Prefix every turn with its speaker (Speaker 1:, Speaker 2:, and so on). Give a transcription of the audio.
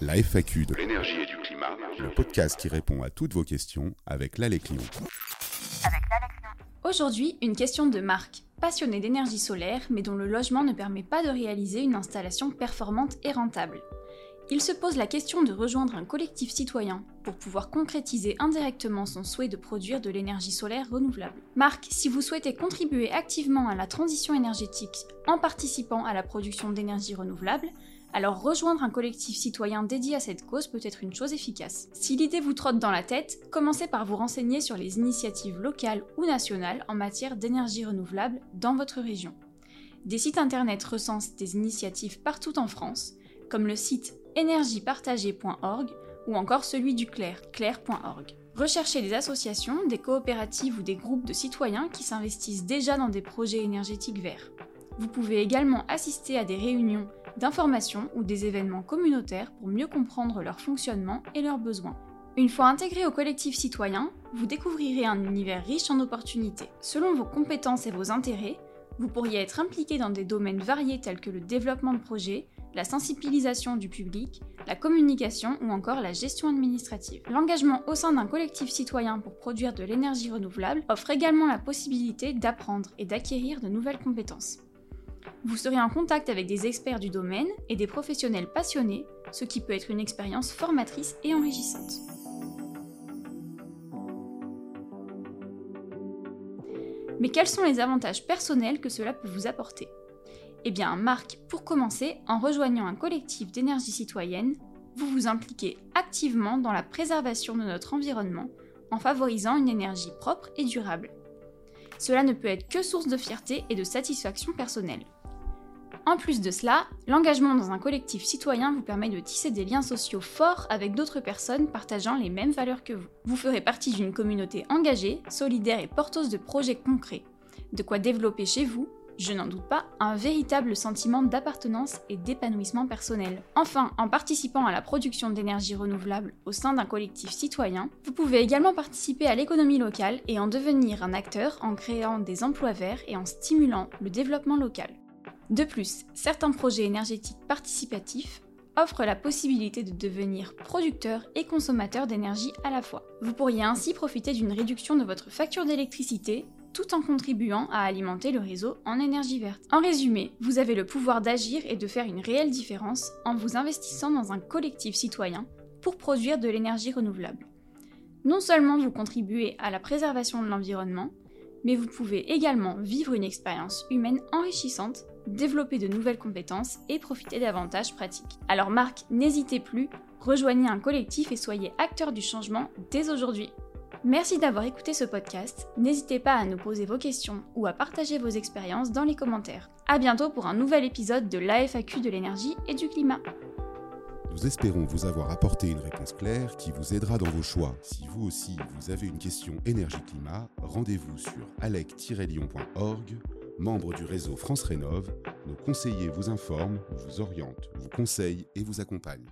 Speaker 1: La FAQ de l'énergie et du climat, le podcast qui répond à toutes vos questions avec l'Alec
Speaker 2: Aujourd'hui, une question de Marc, passionné d'énergie solaire mais dont le logement ne permet pas de réaliser une installation performante et rentable. Il se pose la question de rejoindre un collectif citoyen pour pouvoir concrétiser indirectement son souhait de produire de l'énergie solaire renouvelable. Marc, si vous souhaitez contribuer activement à la transition énergétique en participant à la production d'énergie renouvelable, alors rejoindre un collectif citoyen dédié à cette cause peut être une chose efficace. Si l'idée vous trotte dans la tête, commencez par vous renseigner sur les initiatives locales ou nationales en matière d'énergie renouvelable dans votre région. Des sites internet recensent des initiatives partout en France, comme le site énergiepartagée.org ou encore celui du Clair, clair.org. Recherchez des associations, des coopératives ou des groupes de citoyens qui s'investissent déjà dans des projets énergétiques verts. Vous pouvez également assister à des réunions d'information ou des événements communautaires pour mieux comprendre leur fonctionnement et leurs besoins. Une fois intégré au collectif citoyen, vous découvrirez un univers riche en opportunités. Selon vos compétences et vos intérêts, vous pourriez être impliqué dans des domaines variés tels que le développement de projets, la sensibilisation du public, la communication ou encore la gestion administrative. L'engagement au sein d'un collectif citoyen pour produire de l'énergie renouvelable offre également la possibilité d'apprendre et d'acquérir de nouvelles compétences. Vous serez en contact avec des experts du domaine et des professionnels passionnés, ce qui peut être une expérience formatrice et enrichissante. Mais quels sont les avantages personnels que cela peut vous apporter? Eh bien, Marc, pour commencer, en rejoignant un collectif d'énergie citoyenne, vous vous impliquez activement dans la préservation de notre environnement en favorisant une énergie propre et durable. Cela ne peut être que source de fierté et de satisfaction personnelle. En plus de cela, l'engagement dans un collectif citoyen vous permet de tisser des liens sociaux forts avec d'autres personnes partageant les mêmes valeurs que vous. Vous ferez partie d'une communauté engagée, solidaire et porteuse de projets concrets, de quoi développer chez vous je n'en doute pas, un véritable sentiment d'appartenance et d'épanouissement personnel. Enfin, en participant à la production d'énergie renouvelable au sein d'un collectif citoyen, vous pouvez également participer à l'économie locale et en devenir un acteur en créant des emplois verts et en stimulant le développement local. De plus, certains projets énergétiques participatifs offrent la possibilité de devenir producteur et consommateur d'énergie à la fois. Vous pourriez ainsi profiter d'une réduction de votre facture d'électricité tout en contribuant à alimenter le réseau en énergie verte. En résumé, vous avez le pouvoir d'agir et de faire une réelle différence en vous investissant dans un collectif citoyen pour produire de l'énergie renouvelable. Non seulement vous contribuez à la préservation de l'environnement, mais vous pouvez également vivre une expérience humaine enrichissante, développer de nouvelles compétences et profiter d'avantages pratiques. Alors Marc, n'hésitez plus, rejoignez un collectif et soyez acteur du changement dès aujourd'hui. Merci d'avoir écouté ce podcast. N'hésitez pas à nous poser vos questions ou à partager vos expériences dans les commentaires. A bientôt pour un nouvel épisode de l'AFAQ de l'énergie et du climat.
Speaker 1: Nous espérons vous avoir apporté une réponse claire qui vous aidera dans vos choix. Si vous aussi vous avez une question énergie-climat, rendez-vous sur alec-lyon.org, membre du réseau France Rénov. Nos conseillers vous informent, vous orientent, vous conseillent et vous accompagnent.